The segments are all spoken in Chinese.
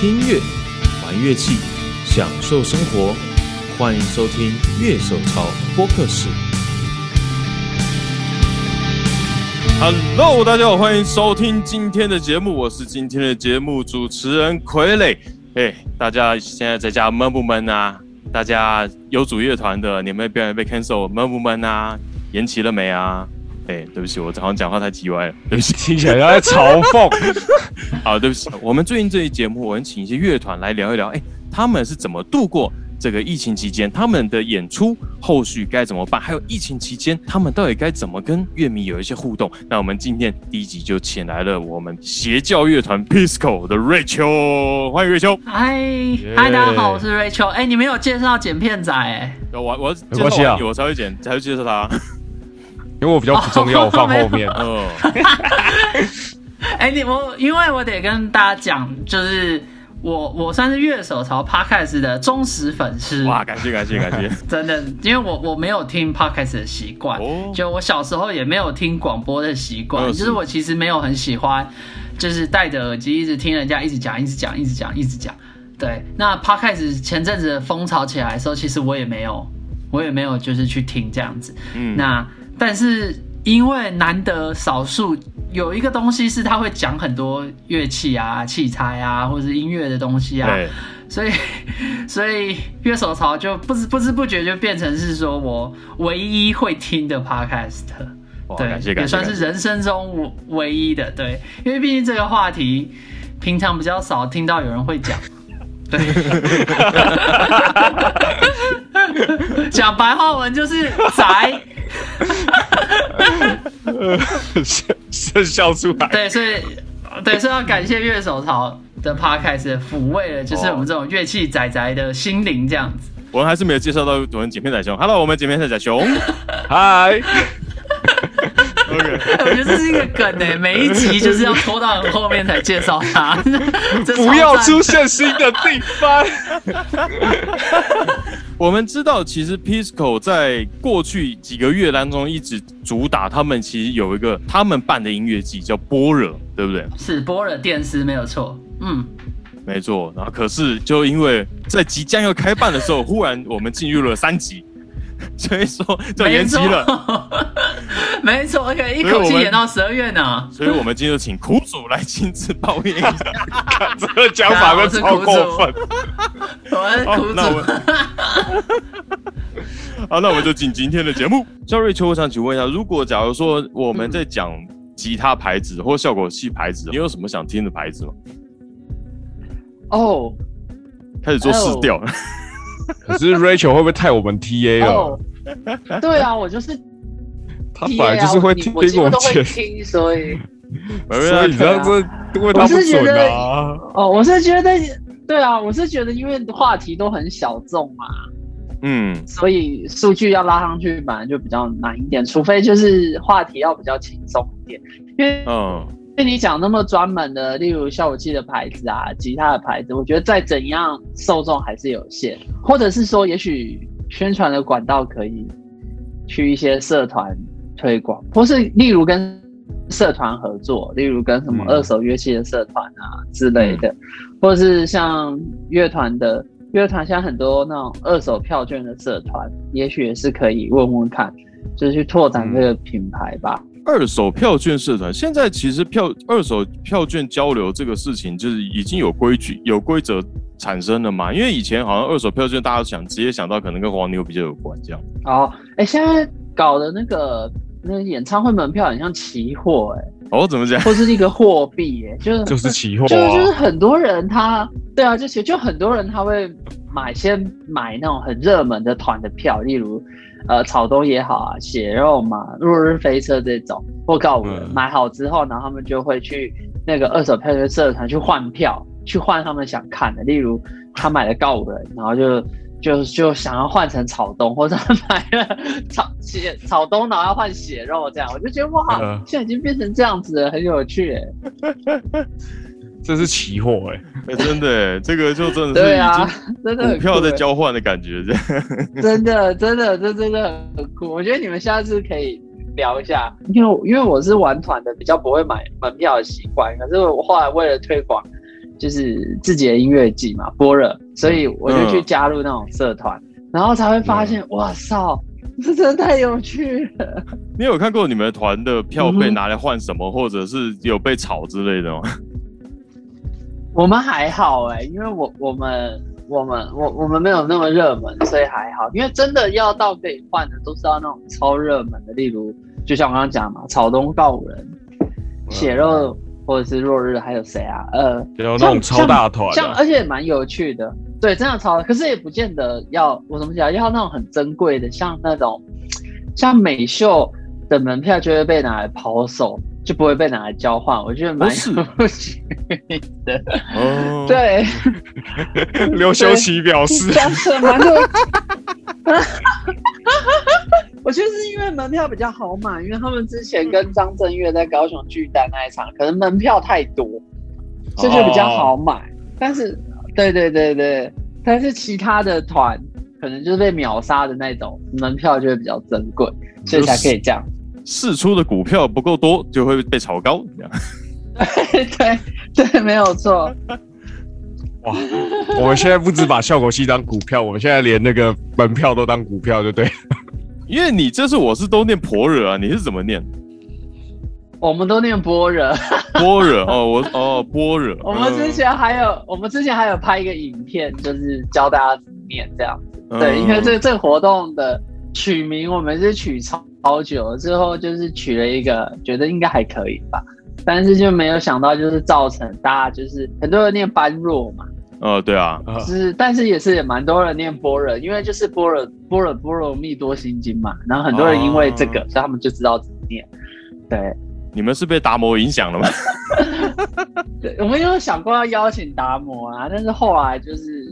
听音乐，玩乐器，享受生活。欢迎收听《乐手潮播客室》。Hello，大家好，欢迎收听今天的节目，我是今天的节目主持人傀儡。哎，大家现在在家闷不闷啊？大家有组乐团的，你们表演被 cancel 闷不闷啊？延期了没啊？哎，对不起，我好像讲话太叽歪了，对不起，听起来在嘲讽。好，对不起，我们最近这一节目，我们请一些乐团来聊一聊，哎，他们是怎么度过这个疫情期间，他们的演出后续该怎么办？还有疫情期间，他们到底该怎么跟乐迷有一些互动？那我们今天第一集就请来了我们邪教乐团 Pisco 的瑞秋，欢迎瑞秋。嗨，嗨，大家好，我是瑞秋。哎，你没有介绍剪片仔？哎，我我介绍完你，我才会剪，才会介绍他。因为我比较不重要，我放后面。哦，哎，你我因为我得跟大家讲，就是我我算是乐手潮 Podcast 的忠实粉丝。哇，感谢感谢感谢！真的，因为我我没有听 Podcast 的习惯，就我小时候也没有听广播的习惯，就是我其实没有很喜欢，就是戴着耳机一直听人家一直讲一直讲一直讲一直讲。对，那 Podcast 前阵子风潮起来的时候，其实我也没有我也没有就是去听这样子。嗯，那。但是因为难得少数有一个东西是他会讲很多乐器啊、器材啊，或者是音乐的东西啊，所以 所以乐手潮就不知不知不觉就变成是说我唯一会听的 podcast，对，也算是人生中唯一的，对，因为毕竟这个话题平常比较少听到有人会讲，对，讲白话文就是宅。是笑出来。对，所以对，所以要感谢乐手潮的 podcast 抚慰了，就是我们这种乐器仔仔的心灵这样子。我们还是没有介绍到我们剪片仔熊。Hello，我们剪片仔仔熊。Hi。OK，我觉得这是一个梗呢，每一集就是要拖到很后面才介绍他。不要出现新的地方。我们知道，其实 Pisco 在过去几个月当中一直主打，他们其实有一个他们办的音乐季叫波惹，对不对？是波惹电视，没有错。嗯，没错。然后可是就因为在即将要开办的时候，忽然我们进入了三级。所以说就延期了，没错，而且一口气演到十二月呢。所以我们今天就请苦主来亲自抱怨一下，这个讲法跟超过分。我是苦主。好，那我们就进今天的节目。肖瑞秋，我想请问一下，如果假如说我们在讲吉他牌子或效果器牌子，你有什么想听的牌子吗？哦，开始做试调。可是 Rachel 会不会太我们 TA 了？对啊，我就是 他本来就是会听，我几乎都会听，所以。所以你知道这因为他不准啊。哦，我是觉得对啊，我是觉得因为话题都很小众嘛，嗯，所以数据要拉上去本来就比较难一点，除非就是话题要比较轻松一点，因为嗯。跟你讲那么专门的，例如效果器的牌子啊，吉他的牌子，我觉得再怎样受众还是有限，或者是说，也许宣传的管道可以去一些社团推广，或是例如跟社团合作，例如跟什么二手乐器的社团啊之类的，或是像乐团的乐团，像很多那种二手票券的社团，也许也是可以问问看，就是去拓展这个品牌吧。二手票券社团现在其实票二手票券交流这个事情，就是已经有规矩、有规则产生了嘛？因为以前好像二手票券，大家想直接想到可能跟黄牛比较有关这样。哦，哎，现在搞的那个那个演唱会门票很像期货，哎，哦，怎么讲？或是一个货币，哎，就是就是期货，就就是很多人他，对啊，就其实就很多人他会买先买那种很热门的团的票，例如。呃，草东也好啊，血肉嘛，落日飞车这种，或告五人买好之后，然后他们就会去那个二手票的社团去换票，去换他们想看的。例如他买了告五人，然后就就就想要换成草东，或者买了草血草东，然后要换血肉这样。我就觉得哇，现在已经变成这样子了，很有趣哎。这是期货哎，真的，这个就真的是已经 真的股票在交换的感觉，这样。真的，真的，这真的很酷。我觉得你们下次可以聊一下，因为因为我是玩团的，比较不会买门票的习惯。可是我后来为了推广就是自己的音乐季嘛，般若，所以我就去加入那种社团，然后才会发现，哇操，这真的太有趣了。你有看过你们团的票被拿来换什么，或者是有被炒之类的吗？我们还好哎，因为我我们我们我我们没有那么热门，所以还好。因为真的要到可以换的，都是要那种超热门的，例如就像我刚刚讲嘛，草东告五人、血肉或者是落日，还有谁啊？呃，有那种超大团，像而且蛮有趣的。对，真的超，可是也不见得要我怎么讲，要那种很珍贵的，像那种像美秀的门票就会被拿来抛售。就不会被拿来交换，我觉得蛮有趣的。哦，对，刘修齐表示？我觉得是因为门票比较好买，因为他们之前跟张震岳在高雄巨蛋那一场，可能门票太多，这就比较好买。但是，对对对对，但是其他的团可能就是被秒杀的那种，门票就会比较珍贵，所以才可以这样。试出的股票不够多，就会被炒高，这样。对对，没有错。哇，我们现在不止把效果器当股票，我们现在连那个门票都当股票，就对。因为你这次我是都念婆惹啊，你是怎么念？我们都念般若。般若 哦，我哦般若。我们之前还有，我们之前还有拍一个影片，就是教大家怎么念这样子。对，因为这个这个活动的取名，我们是取超。好久之后，就是取了一个，觉得应该还可以吧，但是就没有想到，就是造成大家就是很多人念般若嘛。哦，对啊，是，但是也是也蛮多人念般若，因为就是般若般若波罗蜜多心经嘛，然后很多人因为这个，所以他们就知道怎么念。对，你们是被达摩影响了吗？对，我们有想过要邀请达摩啊，但是后来就是。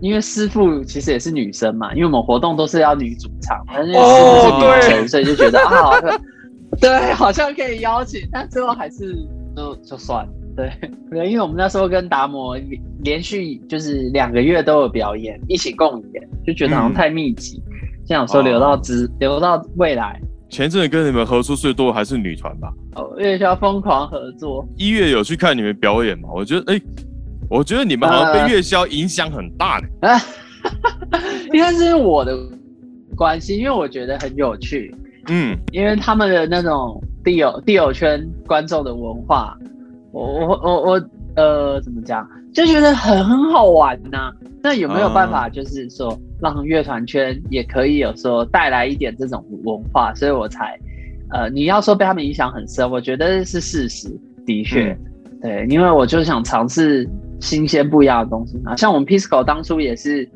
因为师傅其实也是女生嘛，因为我们活动都是要女主唱，但是师傅是女生，所以就觉得啊，对，好像可以邀请，但最后还是就就算了。对，对，因为我们那时候跟达摩连续就是两个月都有表演，一起共演，就觉得好像太密集，这样说留到之留到未来。前阵子跟你们合作最多还是女团吧？哦，月宵疯狂合作。一月有去看你们表演嘛？我觉得哎。我觉得你们好像被月销影响很大呢。啊，应该是我的关系，因为我觉得很有趣。嗯，因为他们的那种地友地友圈观众的文化，我我我我呃，怎么讲，就觉得很很好玩呐。那有没有办法，就是说让乐团圈也可以有说带来一点这种文化？所以我才呃，你要说被他们影响很深，我觉得是事实，的确，对，因为我就想尝试。新鲜不一样的东西啊，像我们 Pisco 当初也是，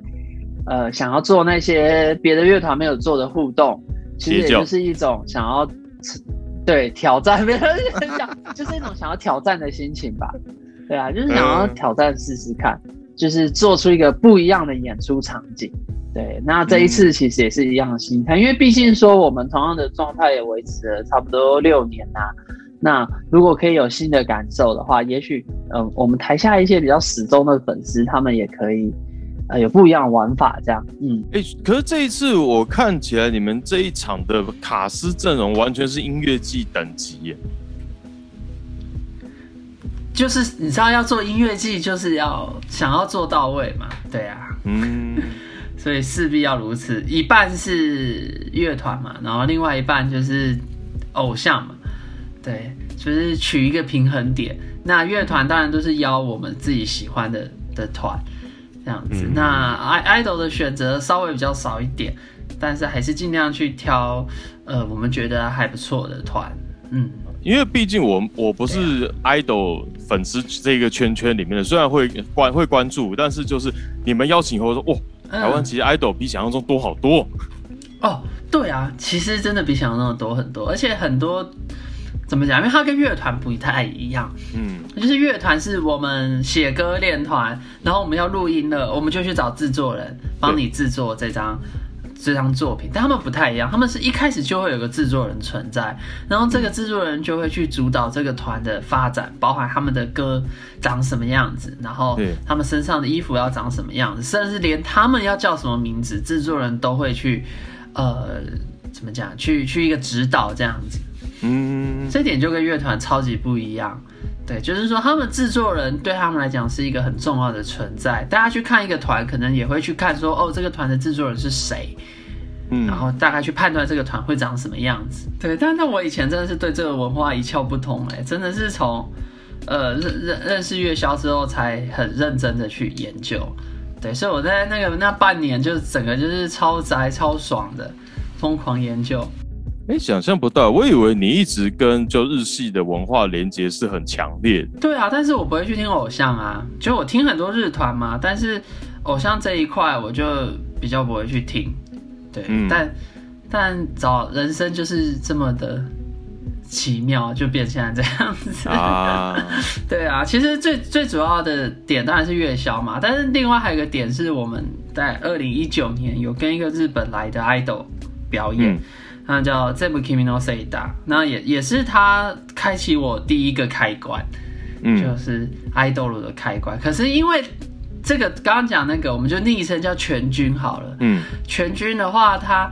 呃，想要做那些别的乐团没有做的互动，其实也就是一种想要对挑战，别人想就是一种想要挑战的心情吧。对啊，就是想要挑战试试看，就是做出一个不一样的演出场景。对，那这一次其实也是一样的心态，因为毕竟说我们同样的状态也维持了差不多六年呐。那如果可以有新的感受的话，也许，嗯，我们台下一些比较始终的粉丝，他们也可以，呃，有不一样的玩法，这样，嗯，哎，可是这一次我看起来，你们这一场的卡斯阵容完全是音乐季等级耶，就是你知道要做音乐季，就是要想要做到位嘛，对啊，嗯，所以势必要如此，一半是乐团嘛，然后另外一半就是偶像嘛。对，就是取一个平衡点。那乐团当然都是邀我们自己喜欢的的团，这样子。那 i idol 的选择稍微比较少一点，但是还是尽量去挑呃我们觉得还不错的团。嗯，因为毕竟我我不是 idol 粉丝这个圈圈里面的，虽然会关会关注，但是就是你们邀请后说，哇，台湾其实 idol 比想象中多好多。哦，对啊，其实真的比想象中多很多，而且很多。怎么讲？因为它跟乐团不太一样，嗯，就是乐团是我们写歌练团，然后我们要录音了，我们就去找制作人帮你制作这张这张作品。但他们不太一样，他们是一开始就会有个制作人存在，然后这个制作人就会去主导这个团的发展，包含他们的歌长什么样子，然后他们身上的衣服要长什么样子，甚至连他们要叫什么名字，制作人都会去，呃，怎么讲？去去一个指导这样子。嗯，这点就跟乐团超级不一样。对，就是说他们制作人对他们来讲是一个很重要的存在。大家去看一个团，可能也会去看说，哦，这个团的制作人是谁，嗯，然后大概去判断这个团会长什么样子。对，但那我以前真的是对这个文化一窍不通，哎，真的是从呃认认认识月销之后才很认真的去研究。对，所以我在那个那半年就是整个就是超宅超爽的，疯狂研究。哎，想象不到，我以为你一直跟就日系的文化连接是很强烈的。对啊，但是我不会去听偶像啊，就我听很多日团嘛，但是偶像这一块我就比较不会去听。对，但但找人生就是这么的奇妙，就变现在这样子啊。对啊，其实最最主要的点当然是月销嘛，但是另外还有一个点是我们在二零一九年有跟一个日本来的 idol 表演。那叫 Zebu Kimino Seda，那也也是他开启我第一个开关，嗯，就是 idol 的开关。可是因为这个刚刚讲那个，我们就昵称叫全军好了，嗯，全军的话，他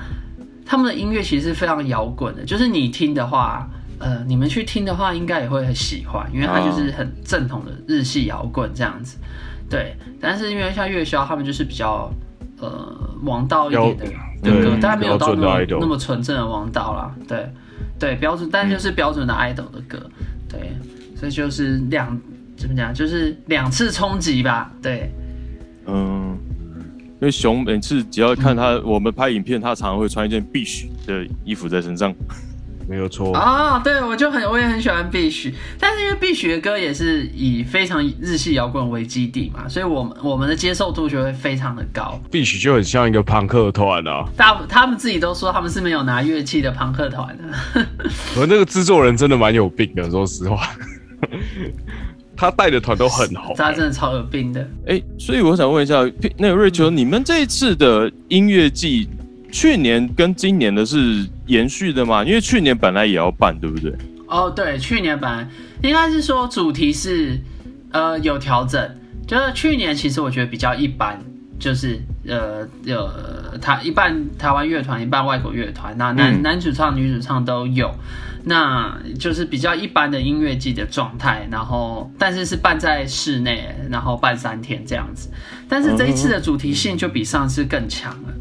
他们的音乐其实是非常摇滚的，就是你听的话，呃，你们去听的话，应该也会很喜欢，因为他就是很正统的日系摇滚这样子，对。但是因为像月销他们就是比较呃王道一点的。的歌，但没有到那么那么纯正的王道啦。对，对，标准，但就是标准的 idol 的歌，对，所以就是两怎么讲，就是两次冲击吧，对，嗯，因为熊每次只要看他，我们拍影片，他常常会穿一件必须的衣服在身上。没有错啊，对我就很我也很喜欢碧许，但是因为碧许的歌也是以非常日系摇滚为基底嘛，所以我们我们的接受度就会非常的高。碧许就很像一个朋克团啊，大他们自己都说他们是没有拿乐器的朋克团的。我那个制作人真的蛮有病的，说实话，他带的团都很红，他真的超有病的。哎，所以我想问一下，那个瑞秋，你们这一次的音乐季？去年跟今年的是延续的嘛？因为去年本来也要办，对不对？哦，对，去年本来应该是说主题是呃有调整，就是去年其实我觉得比较一般，就是呃有台一半台湾乐团，一半外国乐团，那男男主唱、女主唱都有，那就是比较一般的音乐季的状态。然后但是是办在室内，然后办三天这样子。但是这一次的主题性就比上次更强了。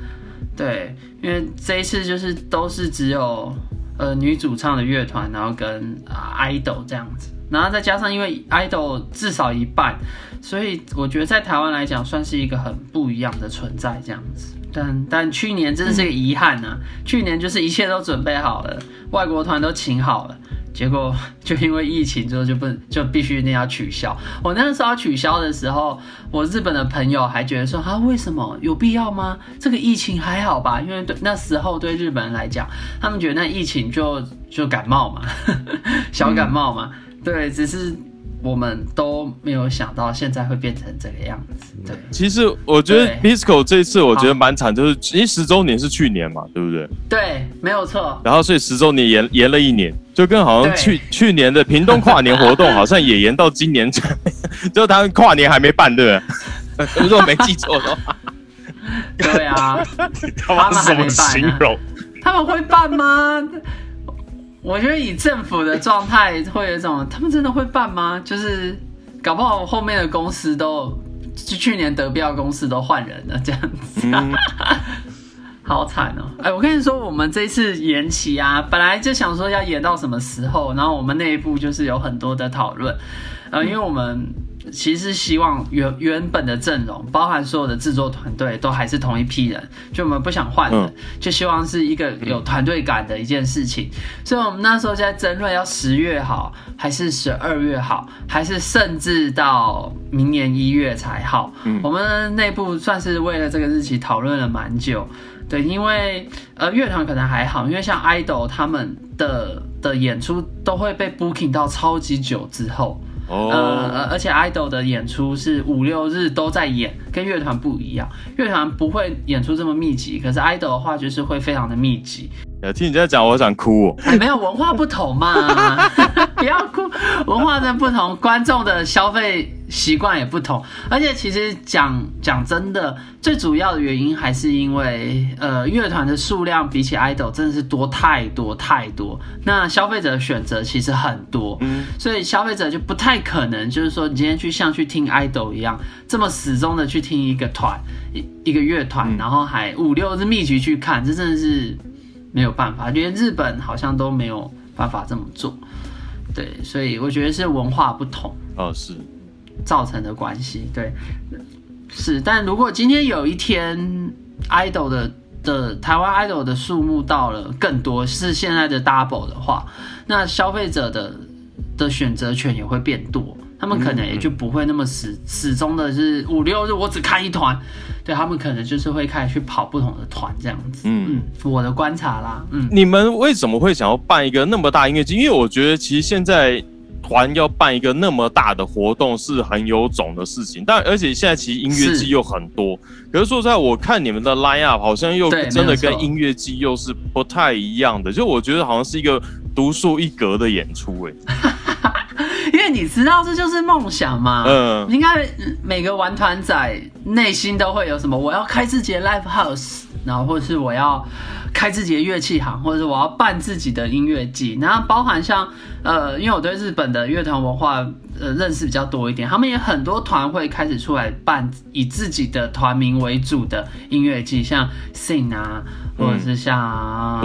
对，因为这一次就是都是只有呃女主唱的乐团，然后跟啊 idol 这样子，然后再加上因为 idol 至少一半，所以我觉得在台湾来讲算是一个很不一样的存在这样子。但但去年真的是个遗憾呐，去年就是一切都准备好了，外国团都请好了。结果就因为疫情之后就不 就必须那要取消。我那时候要取消的时候，我日本的朋友还觉得说啊，为什么有必要吗？这个疫情还好吧？因为对那时候对日本人来讲，他们觉得那疫情就就感冒嘛，小感冒嘛。对，只是。我们都没有想到现在会变成这个样子。对，其实我觉得 Pisco 这次我觉得蛮惨，就是其实十周年是去年嘛，对不对？对，没有错。然后所以十周年延延了一年，就跟好像去去年的屏东跨年活动好像也延到今年，就他们跨年还没办，对不对？如果没记错的话。对啊，他们什么形容？他们会办吗？我觉得以政府的状态，会有一种他们真的会办吗？就是搞不好后面的公司都，就去年得标公司都换人了，这样子，好惨哦！哎，我跟你说，我们这次延期啊，本来就想说要延到什么时候，然后我们内部就是有很多的讨论，呃，因为我们。其实希望原原本的阵容，包含所有的制作团队，都还是同一批人，就我们不想换人，就希望是一个有团队感的一件事情。所以我们那时候在争论要十月好，还是十二月好，还是甚至到明年一月才好。我们内部算是为了这个日期讨论了蛮久。对，因为呃乐团可能还好，因为像 idol 他们的的演出都会被 booking 到超级久之后。呃，而且 idol 的演出是五六日都在演，跟乐团不一样。乐团不会演出这么密集，可是 idol 的话就是会非常的密集。听你这样讲，我想哭。哎，没有文化不同嘛，不要哭。文化的不同，观众的消费习惯也不同。而且其实讲讲真的，最主要的原因还是因为，呃，乐团的数量比起 idol 真的是多太多太多。那消费者的选择其实很多，嗯，所以消费者就不太可能，就是说你今天去像去听 idol 一样，这么始终的去听一个团一一个乐团，然后还五六日密集去看，这真的是。没有办法，连日本好像都没有办法这么做，对，所以我觉得是文化不同哦，是造成的关系，对，是。但如果今天有一天，idol 的的台湾 idol 的数目到了更多，是现在的 double 的话，那消费者的的选择权也会变多。他们可能也就不会那么始始终的是五六日我只看一团，对他们可能就是会开始去跑不同的团这样子。嗯，我的观察啦。嗯，你们为什么会想要办一个那么大音乐季？因为我觉得其实现在团要办一个那么大的活动是很有种的事情，但而且现在其实音乐季又很多。可是说实在，我看你们的 line up 好像又真的跟音乐季又是不太一样的，就我觉得好像是一个独树一格的演出哎。因为你知道这就是梦想嘛，嗯，应该每个玩团仔内心都会有什么，我要开自己的 live house，然后或者是我要开自己的乐器行，或者是我要办自己的音乐季，然后包含像呃，因为我对日本的乐团文化呃认识比较多一点，他们也很多团会开始出来办以自己的团名为主的音乐季，像 Sing 啊。或者是像啊，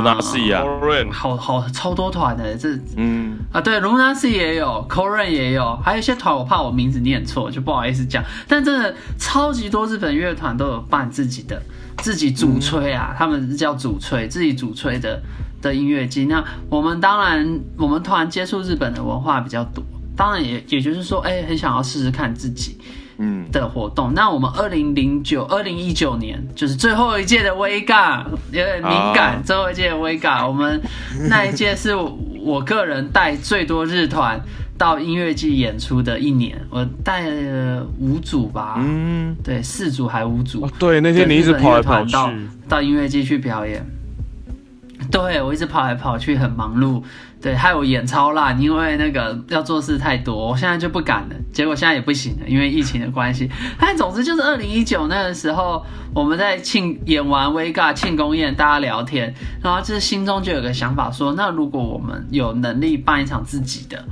好好超多团的，这嗯啊对，Lunacy 也有 c o r e n 也有，还有一些团我怕我名字念错，就不好意思讲。但真的超级多日本乐团都有办自己的自己主吹啊，他们叫主吹，自己主吹的的音乐机。那我们当然我们团接触日本的文化比较多，当然也也就是说，哎，很想要试试看自己。嗯的活动，那我们二零零九、二零一九年就是最后一届的微尬，有点敏感。最后一届的微尬，我们那一届是我个人带最多日团到音乐季演出的一年，我带了五组吧，嗯，对，四组还五组。对，那天你一直跑来跑去到音乐季去表演，对我一直跑来跑去，很忙碌。对，害我演超烂，因为那个要做事太多，我现在就不敢了。结果现在也不行了，因为疫情的关系。但总之就是二零一九那个时候，我们在庆演完《微尬庆功宴，大家聊天，然后就是心中就有个想法，说那如果我们有能力办一场自己的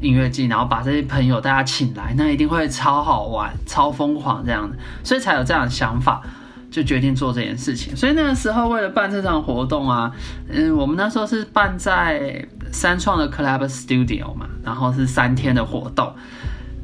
音乐季，然后把这些朋友大家请来，那一定会超好玩、超疯狂这样的，所以才有这样的想法。就决定做这件事情，所以那个时候为了办这场活动啊，嗯，我们那时候是办在三创的 Collab Studio 嘛，然后是三天的活动。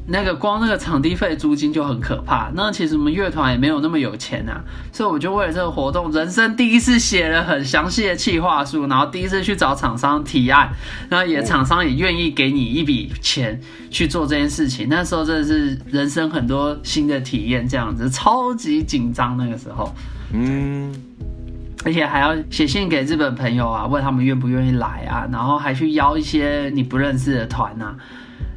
那个光那个场地费租金就很可怕，那其实我们乐团也没有那么有钱啊，所以我就为了这个活动，人生第一次写了很详细的企划书，然后第一次去找厂商提案，然后也厂商也愿意给你一笔钱去做这件事情。那时候真的是人生很多新的体验，这样子超级紧张那个时候，嗯，而且还要写信给日本朋友啊，问他们愿不愿意来啊，然后还去邀一些你不认识的团啊，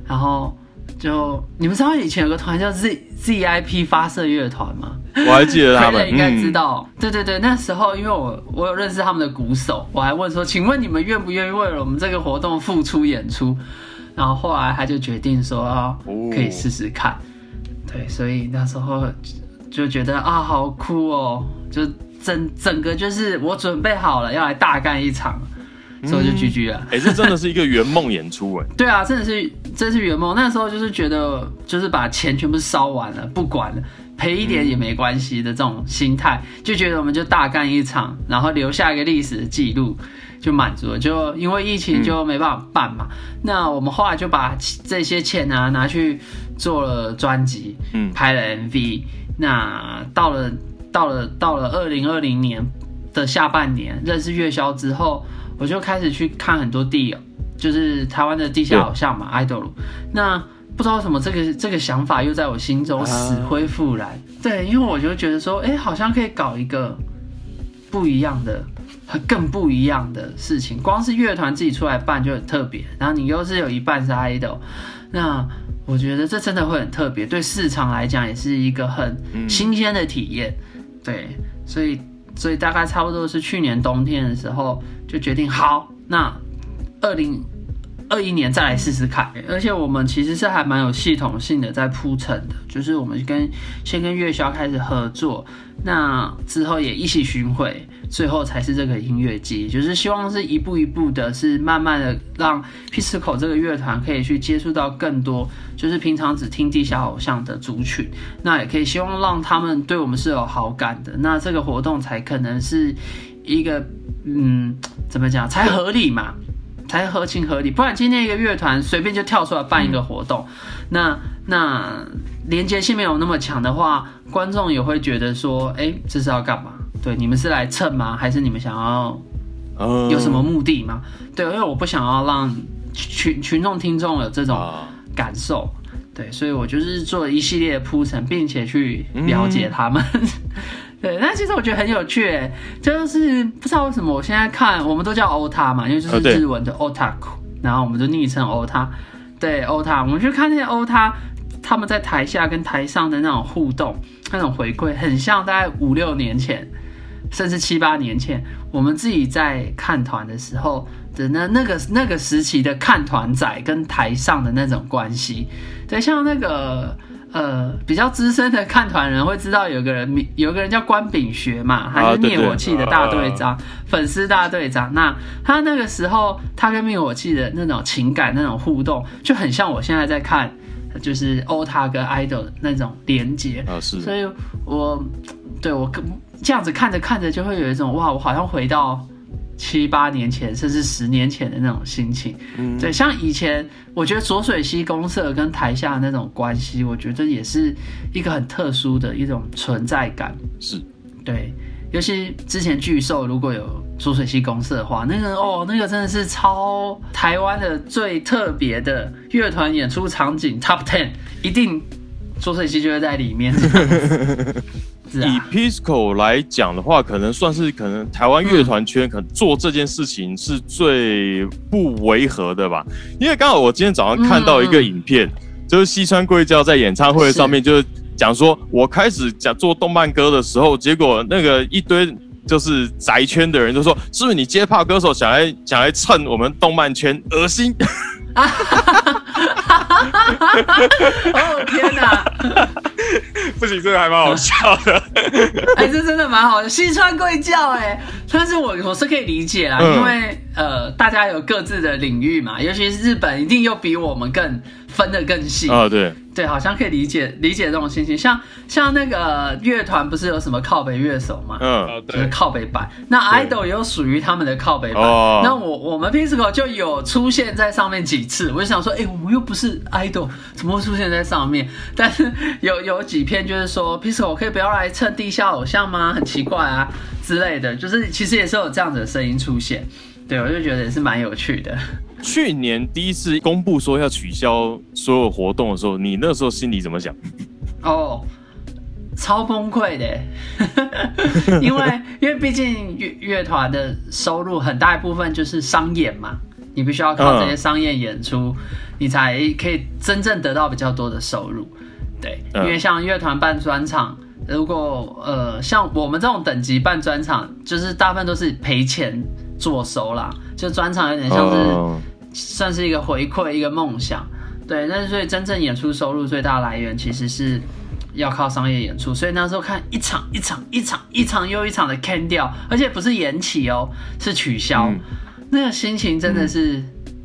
然后。就你们知道以前有个团叫 Z ZIP 发射乐团吗？我还记得他们，应该知道。对对对，那时候因为我我有认识他们的鼓手，我还问说，请问你们愿不愿意为了我们这个活动付出演出？然后后来他就决定说，可以试试看。对，所以那时候就觉得啊，好酷哦！就整整个就是我准备好了要来大干一场。所以就 GG 了。哎，这真的是一个圆梦演出哎。对啊，真的是，真是圆梦。那时候就是觉得，就是把钱全部烧完了，不管了，赔一点也没关系的这种心态，就觉得我们就大干一场，然后留下一个历史的记录，就满足了。就因为疫情就没办法办嘛，那我们后来就把这些钱啊拿去做了专辑，嗯，拍了 MV。那到了到了到了二零二零年的下半年，认识月销之后。我就开始去看很多地，就是台湾的地下偶像嘛，idol。那不知道什么，这个这个想法又在我心中死灰复燃。对，因为我就觉得说，哎，好像可以搞一个不一样的、更不一样的事情。光是乐团自己出来办就很特别，然后你又是有一半是 idol，那我觉得这真的会很特别，对市场来讲也是一个很新鲜的体验。对，所以。所以大概差不多是去年冬天的时候就决定好，那二零。二一年再来试试看，而且我们其实是还蛮有系统性的在铺陈的，就是我们跟先跟月销开始合作，那之后也一起巡回，最后才是这个音乐季，就是希望是一步一步的，是慢慢的让 p i s c o 这个乐团可以去接触到更多，就是平常只听地下偶像的族群，那也可以希望让他们对我们是有好感的，那这个活动才可能是一个，嗯，怎么讲才合理嘛。才合情合理，不然今天一个乐团随便就跳出来办一个活动，那那连接性没有那么强的话，观众也会觉得说，哎，这是要干嘛？对，你们是来蹭吗？还是你们想要有什么目的吗？对，因为我不想要让群群众听众有这种感受，对，所以我就是做一系列的铺陈，并且去了解他们。对，那其实我觉得很有趣，就是不知道为什么我现在看，我们都叫欧塔嘛，因为就是日文的欧塔库，然后我们就昵称欧塔。对，欧塔，我们去看那些欧塔，他们在台下跟台上的那种互动，那种回馈，很像大概五六年前，甚至七八年前，我们自己在看团的时候的那那个那个时期的看团仔跟台上的那种关系。对，像那个。呃，比较资深的看团人会知道，有个人有个人叫关炳学嘛，他是灭火器的大队长，粉丝大队长。那他那个时候，他跟灭火器的那种情感、那种互动，就很像我现在在看，就是欧塔跟 idol 那种连接。啊，是。所以我对我这样子看着看着，就会有一种哇，我好像回到。七八年前，甚至十年前的那种心情，嗯，对，像以前，我觉得浊水溪公社跟台下那种关系，我觉得也是一个很特殊的一种存在感。是，对，尤其之前巨兽如果有浊水溪公社的话，那个哦，那个真的是超台湾的最特别的乐团演出场景，Top Ten 一定浊水溪就会在里面。以 Pisco 来讲的话，可能算是可能台湾乐团圈可能做这件事情是最不违和的吧。因为刚好我今天早上看到一个影片，就是西川贵教在演唱会上面就是讲说，我开始讲做动漫歌的时候，结果那个一堆就是宅圈的人就说，是不是你街炮歌手想来想来蹭我们动漫圈，恶心。哦天哪！不行，这个还蛮好笑的。哎，这真的蛮好的，西川贵教哎，但是我我是可以理解啦，因为呃，大家有各自的领域嘛，尤其是日本，一定又比我们更分的更细啊，对。对，好像可以理解理解这种心情，像像那个乐团不是有什么靠北乐手嘛，嗯，就是靠北版。那 idol 也有属于他们的靠北版。那我我们 Pisco 就有出现在上面几次，我就想说，哎，我们又不是 idol，怎么会出现在上面？但是有有几篇就是说，Pisco 可以不要来蹭地下偶像吗？很奇怪啊之类的，就是其实也是有这样子的声音出现。对，我就觉得也是蛮有趣的。去年第一次公布说要取消所有活动的时候，你那时候心里怎么想？哦，超崩溃的，因为因为毕竟乐乐团的收入很大一部分就是商演嘛，你必须要靠这些商业演出，你才可以真正得到比较多的收入。对，因为像乐团办专场，如果呃像我们这种等级办专场，就是大部分都是赔钱做收啦，就专场有点像是。算是一个回馈，一个梦想，对。但是所以真正演出收入最大来源，其实是要靠商业演出。所以那时候看一场一场一场一场又一场的 can 掉，而且不是延期哦，是取消。那个心情真的是，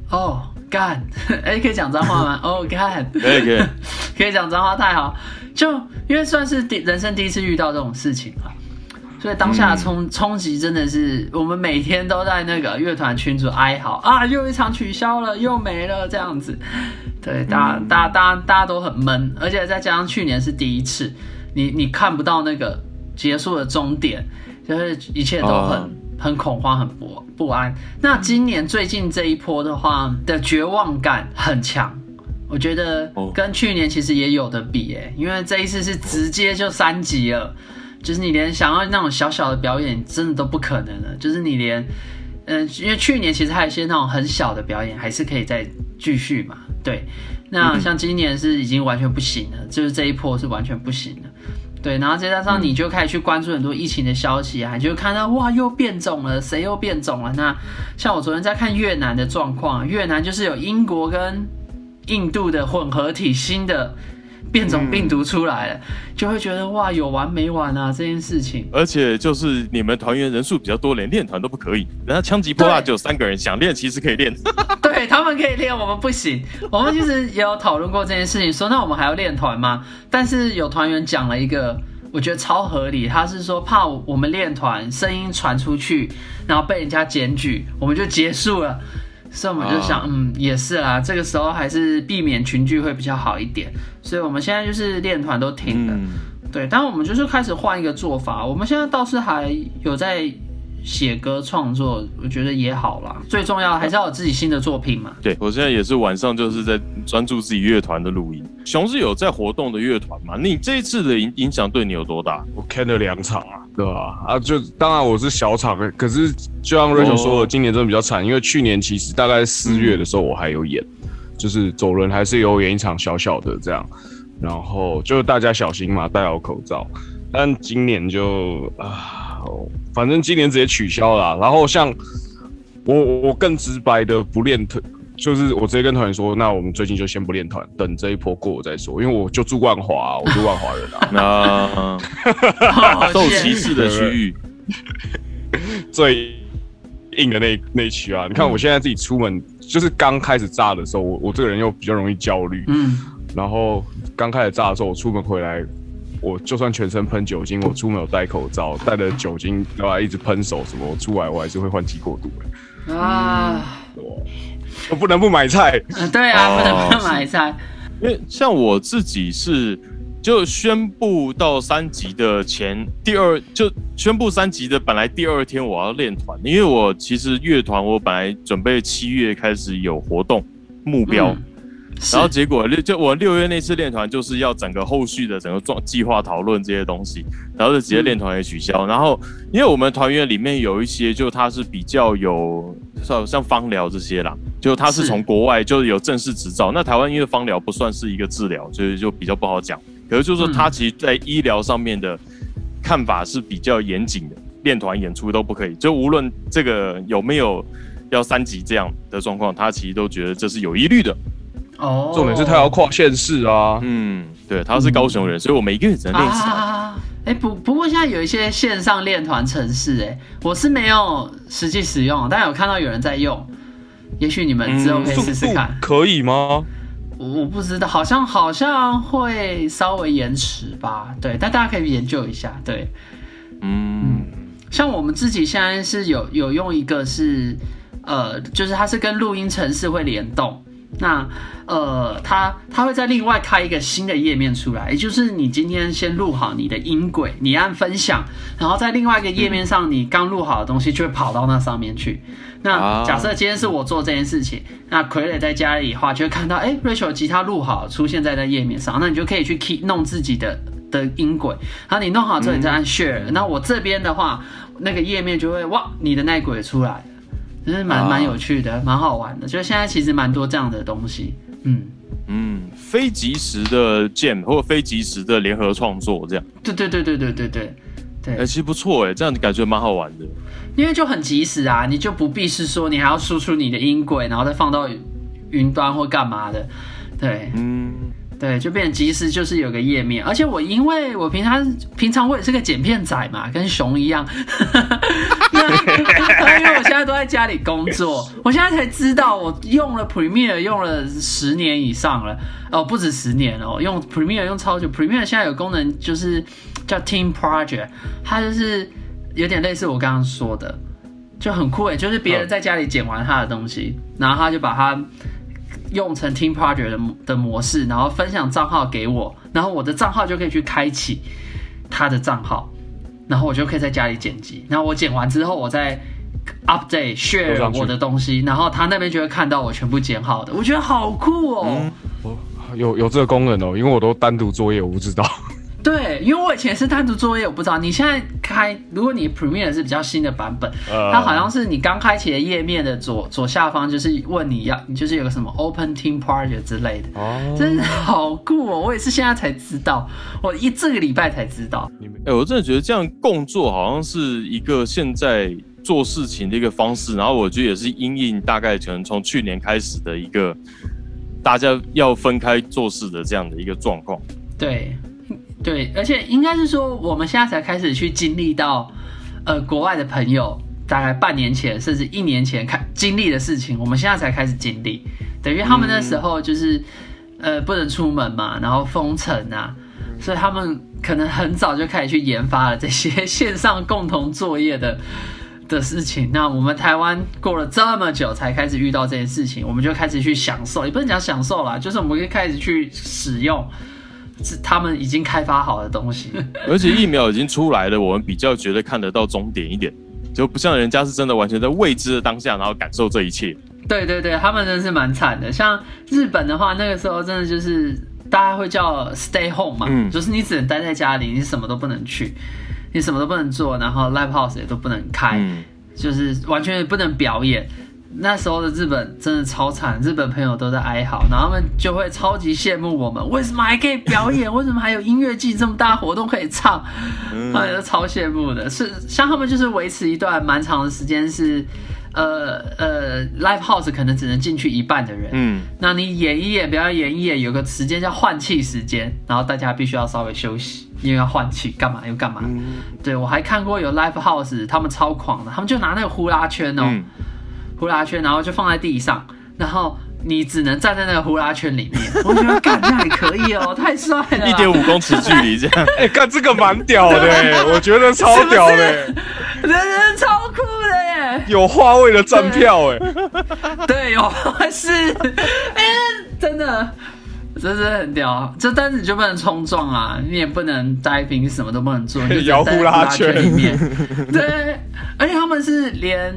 哦干，哎，可以讲脏话吗？哦干，可以可以，可以讲脏话，太好。就因为算是第人生第一次遇到这种事情了。所以当下的冲冲击真的是，我们每天都在那个乐团群组哀嚎啊，又一场取消了，又没了这样子。对，大家大家大家大家都很闷，而且再加上去年是第一次，你你看不到那个结束的终点，就是一切都很很恐慌、很不不安。那今年最近这一波的话的绝望感很强，我觉得跟去年其实也有的比诶，因为这一次是直接就三级了。就是你连想要那种小小的表演，真的都不可能了。就是你连，嗯，因为去年其实还有一些那种很小的表演，还是可以再继续嘛。对，那像今年是已经完全不行了，就是这一波是完全不行了。对，然后再加上你就开始去关注很多疫情的消息啊，你就看到哇又变种了，谁又变种了？那像我昨天在看越南的状况，越南就是有英国跟印度的混合体，新的。变种病毒出来了，就会觉得哇，有完没完啊这件事情。而且就是你们团员人数比较多，连练团都不可以。人家枪击破啊，只有三个人，想练其实可以练。对他们可以练，我们不行。我们其实也有讨论过这件事情，说那我们还要练团吗？但是有团员讲了一个，我觉得超合理。他是说怕我们练团声音传出去，然后被人家检举，我们就结束了。所以我们就想，嗯，也是啦，这个时候还是避免群聚会比较好一点。所以我们现在就是练团都停了，对。但我们就是开始换一个做法，我们现在倒是还有在写歌创作，我觉得也好啦。最重要还是要有自己新的作品嘛。对我现在也是晚上就是在专注自己乐团的录音。熊是有在活动的乐团嘛？你这一次的影影响对你有多大？我看了两场啊。对吧？啊，就当然我是小场，可是就像 Rachel 说的，今年真的比较惨，因为去年其实大概四月的时候我还有演，就是走人还是有演一场小小的这样，然后就大家小心嘛，戴好口罩。但今年就啊，反正今年直接取消了。然后像我我更直白的不练腿。就是我直接跟团员说，那我们最近就先不练团，等这一波过再说。因为我就住万华，我住万华人啊。那受歧视的区域 最硬的那那区啊！你看我现在自己出门，就是刚开始炸的时候，我我这个人又比较容易焦虑。嗯。然后刚开始炸的时候，我出门回来，我就算全身喷酒精，我出门有戴口罩，戴着酒精对吧？一直喷手什么，我出来我还是会换气过度的。啊。我 不能不买菜。对啊，不能不买菜。因为像我自己是，就宣布到三级的前第二，就宣布三级的本来第二天我要练团，因为我其实乐团我本来准备七月开始有活动目标。然后结果六就我六月那次练团就是要整个后续的整个状计划讨论这些东西，然后就直接练团也取消。然后因为我们团员里面有一些就他是比较有像像芳疗这些啦，就他是从国外就是有正式执照。那台湾因为芳疗不算是一个治疗，所以就比较不好讲。可是就是说他其实在医疗上面的看法是比较严谨的，练团演出都不可以。就无论这个有没有要三级这样的状况，他其实都觉得这是有疑虑的。哦，重点是他要跨县市啊。嗯，对，他是高雄人，所以我每一个月只能练一次。哎，不，不过现在有一些线上练团城市，哎，我是没有实际使用，但有看到有人在用。也许你们之后可以试试看，可以吗？我不知道，好像好像会稍微延迟吧。对，但大家可以研究一下。对，嗯，像我们自己现在是有有用一个是，呃，就是它是跟录音城市会联动。那，呃，它它会在另外开一个新的页面出来，也就是你今天先录好你的音轨，你按分享，然后在另外一个页面上，你刚录好的东西就会跑到那上面去。那假设今天是我做这件事情，那傀儡在家里的话，就会看到，哎，Rachel 吉他录好出现在那页面上，那你就可以去 key 弄自己的的音轨，然后你弄好之后，你再按 share，那我这边的话，那个页面就会哇，你的那轨出来。其实蛮蛮有趣的，蛮好玩的。就现在其实蛮多这样的东西，嗯嗯，非即时的键或非即时的联合创作这样。对对对对对对对对。哎，其实不错哎，这样感觉蛮好玩的。因为就很即时啊，你就不必是说你还要输出你的音轨，然后再放到云端或干嘛的。对，嗯。对，就变成即时，就是有个页面，而且我因为我平常平常我也是个剪片仔嘛，跟熊一样，因为我现在都在家里工作，我现在才知道我用了 Premiere 用了十年以上了，哦，不止十年哦，用 Premiere 用超久，Premiere 现在有功能就是叫 Team Project，它就是有点类似我刚刚说的，就很酷诶，就是别人在家里剪完他的东西，然后他就把它。用成 Team Project 的的模式，然后分享账号给我，然后我的账号就可以去开启他的账号，然后我就可以在家里剪辑，然后我剪完之后，我再 update share 我的东西，然后他那边就会看到我全部剪好的，我觉得好酷哦。有有这个功能哦，因为我都单独作业，我不知道。对，因为我以前是单独作业，我不知道。你现在开，如果你 Premiere 是比较新的版本，它好像是你刚开启的页面的左左下方，就是问你要，你就是有个什么 Open Team Project 之类的。哦，真的好酷哦！我也是现在才知道，我一这个礼拜才知道。哎，我真的觉得这样共作好像是一个现在做事情的一个方式，然后我觉得也是因应大概可能从去年开始的一个大家要分开做事的这样的一个状况。对。对，而且应该是说，我们现在才开始去经历到，呃，国外的朋友大概半年前甚至一年前开经历的事情，我们现在才开始经历。等于他们那时候就是，呃，不能出门嘛，然后封城啊，所以他们可能很早就开始去研发了这些 线上共同作业的的事情。那我们台湾过了这么久才开始遇到这件事情，我们就开始去享受，也不能讲享受啦，就是我们可以开始去使用。是他们已经开发好的东西，而且疫苗已经出来了，我们比较觉得看得到终点一点，就不像人家是真的完全在未知的当下，然后感受这一切。对对对，他们真的是蛮惨的。像日本的话，那个时候真的就是大家会叫 stay home 嘛，就是你只能待在家里，你什么都不能去，你什么都不能做，然后 live house 也都不能开，就是完全不能表演。那时候的日本真的超惨，日本朋友都在哀嚎，然后他们就会超级羡慕我们，为什么还可以表演？为什么还有音乐季这么大活动可以唱？他们都超羡慕的。是像他们就是维持一段蛮长的时间，是呃呃，live house 可能只能进去一半的人。嗯，那你演一演，表演一演，有个时间叫换气时间，然后大家必须要稍微休息，因为要换气，干嘛又干嘛？对我还看过有 live house，他们超狂的，他们就拿那个呼啦圈哦。呼啦圈，然后就放在地上，然后你只能站在那个呼啦圈里面。我觉得干这样也可以哦，太帅了！一点五公尺距离这样，哎，干这个蛮屌的，我觉得超屌的，人人超酷的耶！有话位的站票哎，对，有是，哎，真的，真的很屌。这单子就不能冲撞啊，你也不能呆平，什么都不能做，就摇呼啦圈里面。对，而且他们是连。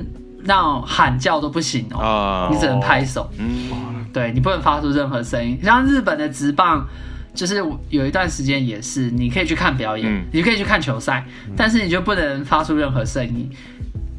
那种喊叫都不行哦，你只能拍手。嗯，对你不能发出任何声音。像日本的直棒，就是有一段时间也是，你可以去看表演，你可以去看球赛，但是你就不能发出任何声音，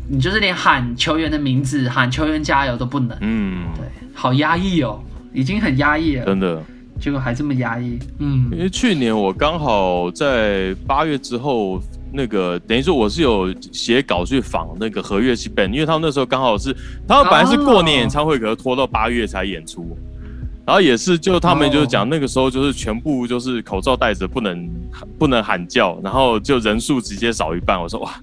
你就是连喊球员的名字、喊球员加油都不能。嗯，对，好压抑哦，已经很压抑了，真的。结果还这么压抑。嗯，因为去年我刚好在八月之后。那个等于说我是有写稿去访那个和乐器 band，因为他们那时候刚好是他们本来是过年演唱会，可是拖到八月才演出，然后也是就他们就是讲那个时候就是全部就是口罩戴着，不能不能喊叫，然后就人数直接少一半。我说哇，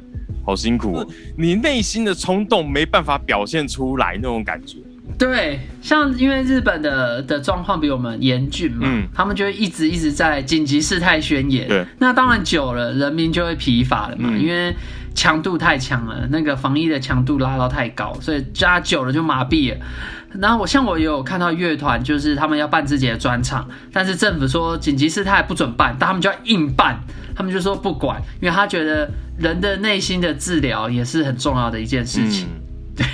好辛苦，你内心的冲动没办法表现出来那种感觉。对，像因为日本的的状况比我们严峻嘛，他们就会一直一直在紧急事态宣言。对，那当然久了，人民就会疲乏了嘛，因为强度太强了，那个防疫的强度拉到太高，所以加久了就麻痹了。然后我像我有看到乐团，就是他们要办自己的专场，但是政府说紧急事态不准办，但他们就要硬办，他们就说不管，因为他觉得人的内心的治疗也是很重要的一件事情。对，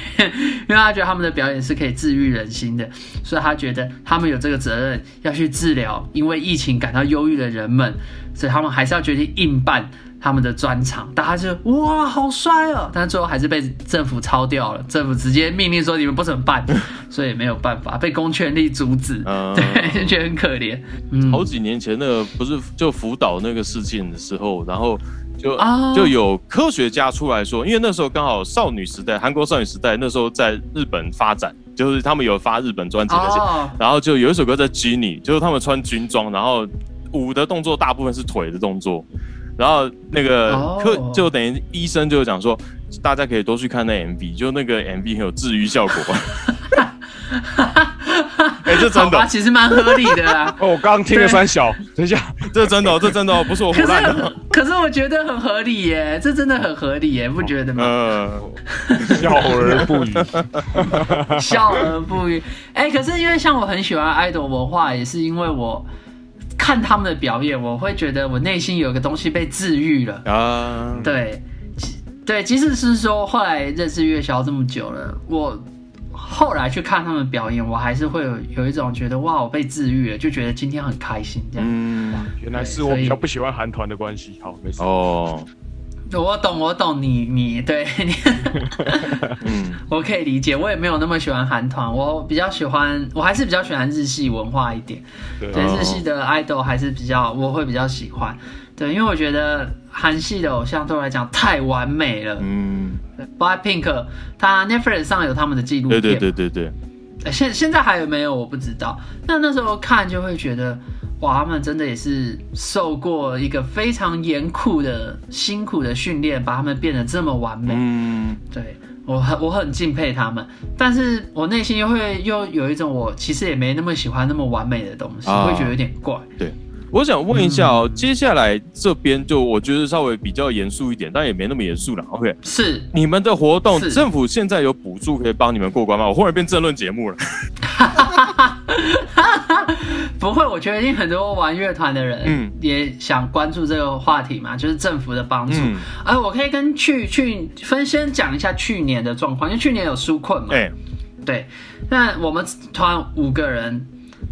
因为他觉得他们的表演是可以治愈人心的，所以他觉得他们有这个责任要去治疗因为疫情感到忧郁的人们，所以他们还是要决定硬办他们的专场。大家就哇，好帅哦！但最后还是被政府抄掉了，政府直接命令说你们不准办，所以没有办法被公权力阻止。对，觉得很可怜。嗯好几年前那个不是就福岛那个事件的时候，然后。就就有科学家出来说，因为那时候刚好少女时代，韩国少女时代那时候在日本发展，就是他们有发日本专辑那些，然后就有一首歌在 Jennie，就是他们穿军装，然后舞的动作大部分是腿的动作，然后那个科就等于医生就讲说，大家可以多去看那 MV，就那个 MV 很有治愈效果。哎，这真的，其实蛮合理的啦。哦，我刚刚听了三小，等一下，这真的，这真的不是我胡乱的。可是我觉得很合理耶，这真的很合理耶，不觉得吗？嗯，笑而不语，笑而不语。哎，可是因为像我很喜欢爱豆文化，也是因为我看他们的表演，我会觉得我内心有个东西被治愈了啊。对，对，即使是说后来认识月宵这么久了，我。后来去看他们表演，我还是会有有一种觉得哇，我被治愈了，就觉得今天很开心这样。嗯，原来是我比较不喜欢韩团的关系。好，没事。哦，我懂，我懂你，你对你，嗯，我可以理解。我也没有那么喜欢韩团，我比较喜欢，我还是比较喜欢日系文化一点。对，日系的 idol 还是比较，我会比较喜欢。对，因为我觉得韩系的偶像对我来讲太完美了。嗯，BLACKPINK，他 Netflix 上有他们的纪录片。对对对对对。现现在还有没有？我不知道。那那时候看就会觉得，哇，他们真的也是受过一个非常严酷的、辛苦的训练，把他们变得这么完美。嗯，对我很我很敬佩他们，但是我内心又会又有一种我其实也没那么喜欢那么完美的东西，会觉得有点怪。对。我想问一下哦，接下来这边就我觉得稍微比较严肃一点，但也没那么严肃了。OK，是你们的活动，政府现在有补助可以帮你们过关吗？我忽然变政论节目了。不会，我觉得一定很多玩乐团的人，嗯，也想关注这个话题嘛，就是政府的帮助。而我可以跟去去分先讲一下去年的状况，因为去年有纾困嘛。对，对，那我们团五个人。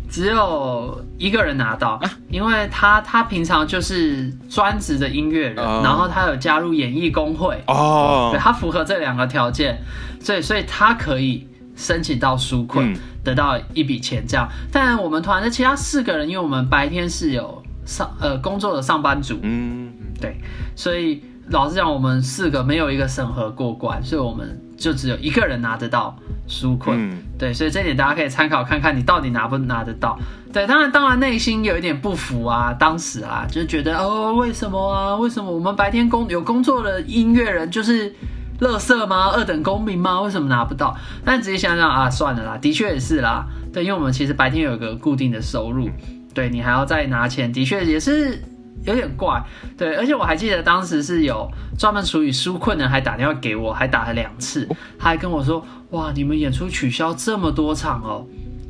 只有一个人拿到，因为他他平常就是专职的音乐人，然后他有加入演艺工会。哦，对他符合这两个条件，所以所以他可以申请到纾困，得到一笔钱这样。但我们团的其他四个人，因为我们白天是有上呃工作的上班族，嗯，对，所以老实讲，我们四个没有一个审核过关，所以我们就只有一个人拿得到。纾困，对，所以这点大家可以参考看看，你到底拿不拿得到？对，当然，当然内心有一点不服啊，当时啊，就是觉得哦，为什么啊？为什么我们白天工有工作的音乐人就是乐色吗？二等公民吗？为什么拿不到？但仔细想想啊，算了啦，的确也是啦，对，因为我们其实白天有一个固定的收入，对你还要再拿钱，的确也是。有点怪，对，而且我还记得当时是有专门处理纾困的，还打电话给我，还打了两次，他还跟我说：“哇，你们演出取消这么多场哦，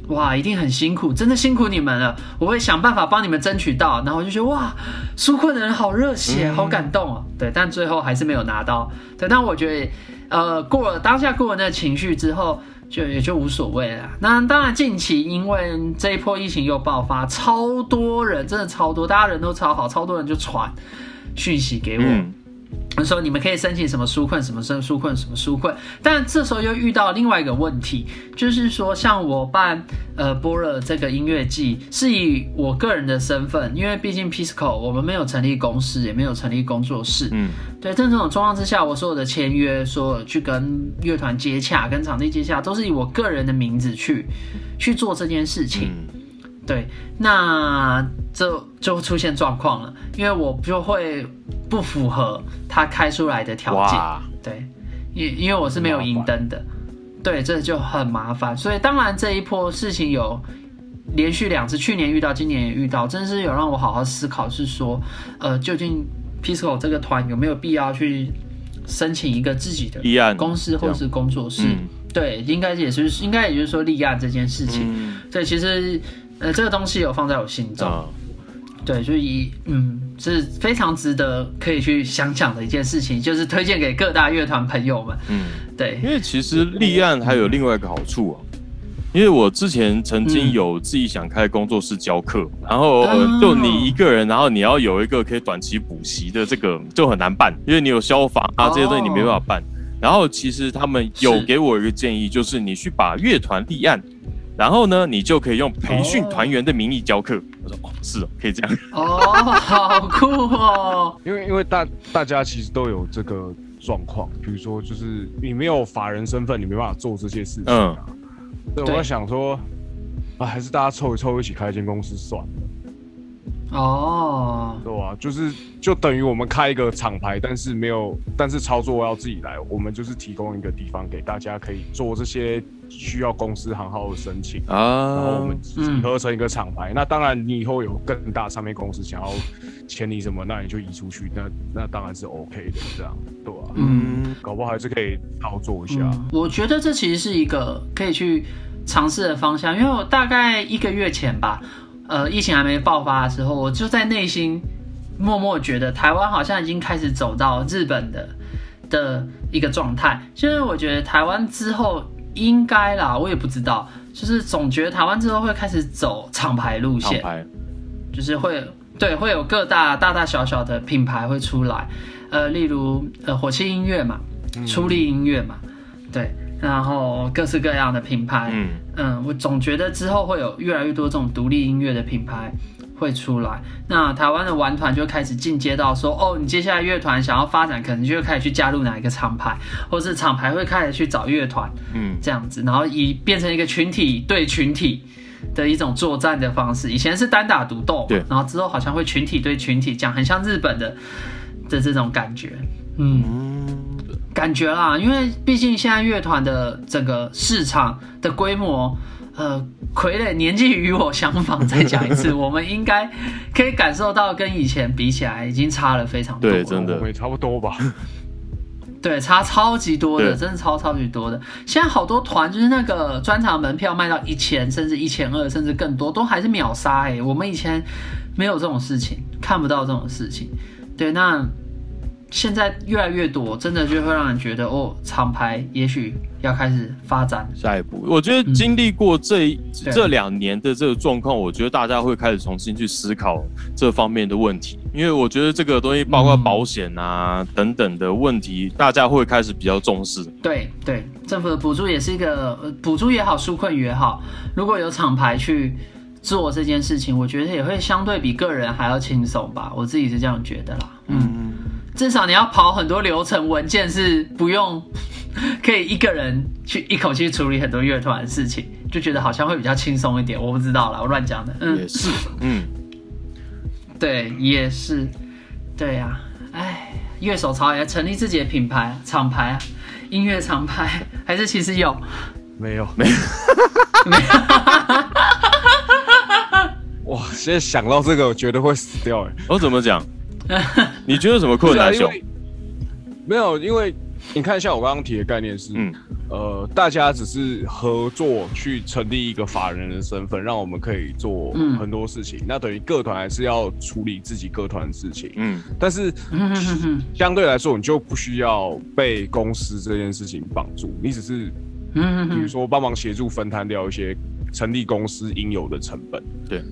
哇，一定很辛苦，真的辛苦你们了，我会想办法帮你们争取到。”然后我就觉得哇，纾困的人好热血，好感动哦。对，但最后还是没有拿到。对，但我觉得，呃，过了当下过了那个情绪之后。就也就无所谓了。那当然，近期因为这一波疫情又爆发，超多人，真的超多，大家人都超好，超多人就传讯息给我。说你们可以申请什么纾困，什么申纾困，什么纾困，但这时候又遇到另外一个问题，就是说像我办呃波乐这个音乐季，是以我个人的身份，因为毕竟 Pisco 我们没有成立公司，也没有成立工作室，嗯，对，在这种状况之下，我所有的签约，说去跟乐团接洽，跟场地接洽，都是以我个人的名字去去做这件事情。对，那这就出现状况了，因为我就会不符合他开出来的条件。对，因因为我是没有银灯的，对，这就很麻烦。所以当然这一波事情有连续两次，去年遇到，今年也遇到，真是有让我好好思考，是说，呃，究竟 Pisco 这个团有没有必要去申请一个自己的立案公司或是工作室？对，应该也是，应该也就是说立案这件事情。对，其实。呃，这个东西有放在我心中，对，就以嗯是非常值得可以去想想的一件事情，就是推荐给各大乐团朋友们，嗯，对，因为其实立案还有另外一个好处啊，因为我之前曾经有自己想开工作室教课，然后就你一个人，然后你要有一个可以短期补习的这个就很难办，因为你有消防啊这些东西你没办法办，然后其实他们有给我一个建议，就是你去把乐团立案。然后呢，你就可以用培训团员的名义教课。我说哦，是哦，可以这样。哦，好酷哦！因为因为大大家其实都有这个状况，比如说就是你没有法人身份，你没办法做这些事情啊。对，我在想说，啊，还是大家凑一凑，一起开一间公司算了。哦，对啊？就是就等于我们开一个厂牌，但是没有，但是操作要自己来。我们就是提供一个地方给大家可以做这些需要公司行号的申请啊，然后我们合成一个厂牌。那当然，你以后有更大上面公司想要签你什么，那你就移出去，那那当然是 OK 的，这样对吧？嗯，搞不好还是可以操作一下。我觉得这其实是一个可以去尝试的方向，因为我大概一个月前吧。呃，疫情还没爆发的时候，我就在内心默默觉得，台湾好像已经开始走到日本的的一个状态。就是我觉得台湾之后应该啦，我也不知道，就是总觉得台湾之后会开始走厂牌路线，就是会对会有各大大大小小的品牌会出来，呃，例如呃火器音乐嘛，出力音乐嘛，对，然后各式各样的品牌，嗯。嗯，我总觉得之后会有越来越多这种独立音乐的品牌。会出来，那台湾的玩团就开始进阶到说，哦，你接下来乐团想要发展，可能就会开始去加入哪一个厂牌，或是厂牌会开始去找乐团，嗯，这样子，然后以变成一个群体对群体的一种作战的方式。以前是单打独斗，对，然后之后好像会群体对群体，讲很像日本的的这种感觉，嗯，感觉啦，因为毕竟现在乐团的整个市场的规模。呃，傀儡年纪与我相仿，再讲一次，我们应该可以感受到跟以前比起来，已经差了非常多。对，真的，也差不多吧。对，差超级多的，真的超超级多的。现在好多团就是那个专场门票卖到一千，甚至一千二，甚至更多，都还是秒杀哎。我们以前没有这种事情，看不到这种事情。对，那。现在越来越多，真的就会让人觉得哦，厂牌也许要开始发展下一步。我觉得经历过这这两年的这个状况，我觉得大家会开始重新去思考这方面的问题。因为我觉得这个东西包括保险啊等等的问题，大家会开始比较重视。对对，政府的补助也是一个补助也好，纾困也好，如果有厂牌去做这件事情，我觉得也会相对比个人还要轻松吧。我自己是这样觉得啦。嗯。至少你要跑很多流程文件是不用，可以一个人去一口气处理很多乐团的事情，就觉得好像会比较轻松一点。我不知道啦，我乱讲的。嗯，也是，嗯，对，也是，对呀。哎，乐手潮也成立自己的品牌厂牌，音乐厂牌还是其实有？没有，没有，没有。哇，现在想到这个，我觉得会死掉哎。我怎么讲？你觉得什么困难？熊？没有，因为你看，一下我刚刚提的概念是，嗯，呃，大家只是合作去成立一个法人的身份，让我们可以做很多事情。那等于各团还是要处理自己各团的事情，嗯。但是相对来说，你就不需要被公司这件事情绑住，你只是，嗯，比如说帮忙协助分摊掉一些成立公司应有的成本，对。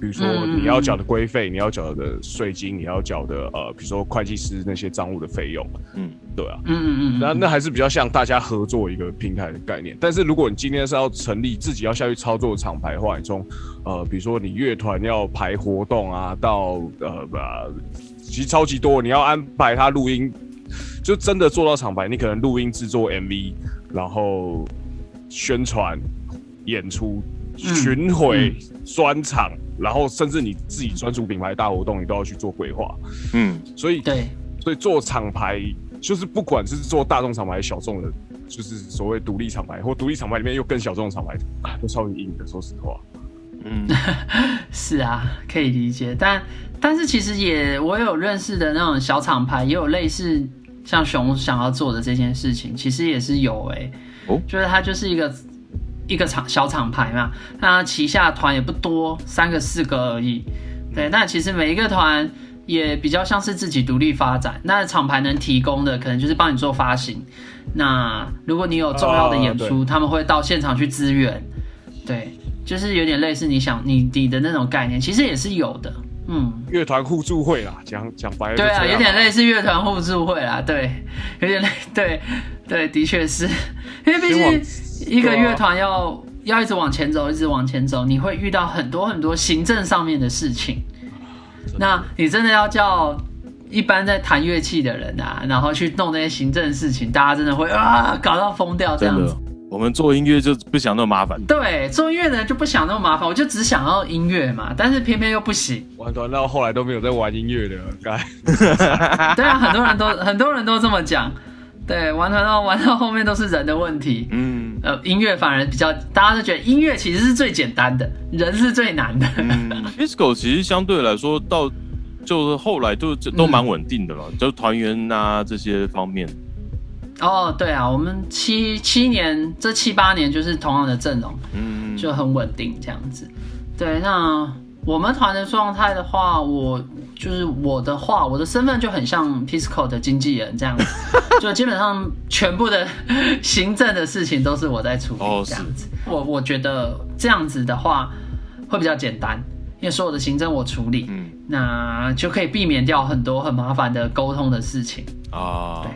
比如说你要缴的规费，你要缴的税金，你要缴的呃，比如说会计师那些账务的费用，嗯，对啊，嗯嗯嗯，那那还是比较像大家合作一个平台的概念。但是如果你今天是要成立自己要下去操作厂牌的话，你从呃，比如说你乐团要排活动啊，到呃不，其实超级多，你要安排他录音，就真的做到厂牌，你可能录音制作 MV，然后宣传、演出、巡回、专场。然后甚至你自己专属品牌大活动，你都要去做规划。嗯，所以对，所以做厂牌就是不管是做大众厂牌、小众的，就是所谓独立厂牌或独立厂牌里面又更小众的厂牌，都超级硬的。说实话，嗯，是啊，可以理解。但但是其实也我有认识的那种小厂牌，也有类似像熊想要做的这件事情，其实也是有哎，哦，就是它就是一个。一个厂小厂牌嘛，那旗下团也不多，三个四个而已。对，那其实每一个团也比较像是自己独立发展。那厂牌能提供的可能就是帮你做发行。那如果你有重要的演出，他们会到现场去支援。对，就是有点类似你想你你的那种概念，其实也是有的。嗯，乐团互助会啦，讲讲白了。对啊，有点类似乐团互助会啦。对，有点类，对对，的确是因为毕竟。一个乐团要要一直往前走，一直往前走，你会遇到很多很多行政上面的事情。那你真的要叫一般在弹乐器的人啊，然后去弄那些行政事情，大家真的会啊搞到疯掉这样子。我们做音乐就不想那么麻烦。对，做音乐的人就不想那么麻烦，我就只想要音乐嘛，但是偏偏又不行。玩团到后来都没有在玩音乐的，该。对啊，很多人都很多人都这么讲。对，玩团到玩到后面都是人的问题。嗯，呃，音乐反而比较，大家都觉得音乐其实是最简单的，人是最难的。Disco 其实相对来说，到就是后来都都蛮稳定的了，就团员啊这些方面。哦，对啊，我们七七年这七八年就是同样的阵容，嗯，就很稳定这样子。对，那我们团的状态的话，我就是我的话，我的身份就很像 Pisco 的经纪人这样子，就基本上全部的行政的事情都是我在处理这样子。我我觉得这样子的话会比较简单，因为所有的行政我处理，嗯，那就可以避免掉很多很麻烦的沟通的事情啊。对，